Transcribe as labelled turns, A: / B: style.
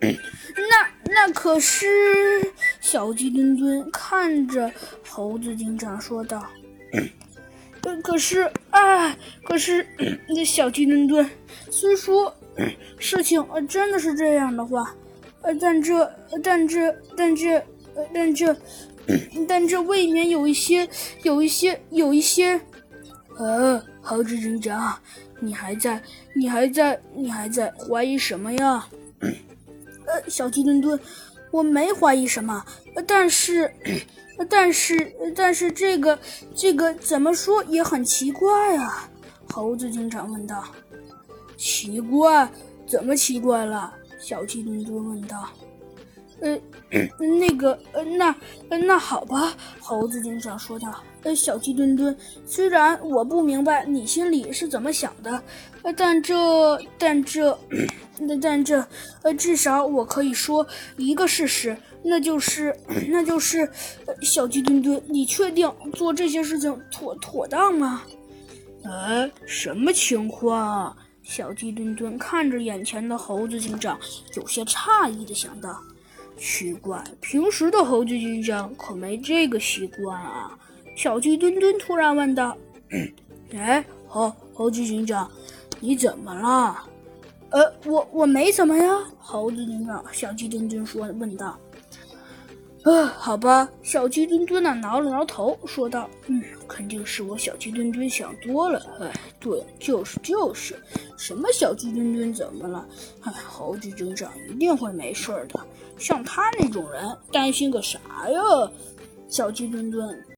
A: 那那可是……小鸡墩墩看着猴子警长说道：“呃，可是，啊，可是，那小鸡墩墩，虽说事情呃真的是这样的话，呃，但这，但这，但这，呃，但这，但这未免有一些，有一些，有一些……呃，猴子警长，你还在，你还在，你还在怀疑什么呀？”呃，小鸡墩墩，我没怀疑什么，但是，但是，但是这个，这个怎么说也很奇怪啊！猴子警长问道。奇怪？怎么奇怪了？小鸡墩墩问道。呃，那个，呃，那，呃那好吧，猴子警长说道。呃，小鸡墩墩，虽然我不明白你心里是怎么想的，呃，但这，但这，那但这，呃，至少我可以说一个事实，那就是，那就是，小鸡墩墩，你确定做这些事情妥妥当吗？呃，什么情况？小鸡墩墩看着眼前的猴子警长，有些诧异的想到。奇怪，平时的猴子警长可没这个习惯啊！小鸡墩墩突然问道：“ 哎，猴猴子警长，你怎么了？”“呃，我我没怎么呀。”猴子警长小鸡墩墩说问道。“啊，好吧。”小鸡墩墩呢挠了挠头，说道：“嗯，肯定是我小鸡墩墩想多了。哎，对，就是就是，什么小鸡墩墩怎么了？哎，猴子警长一定会没事的。像他那种人，担心个啥呀？”小鸡墩墩。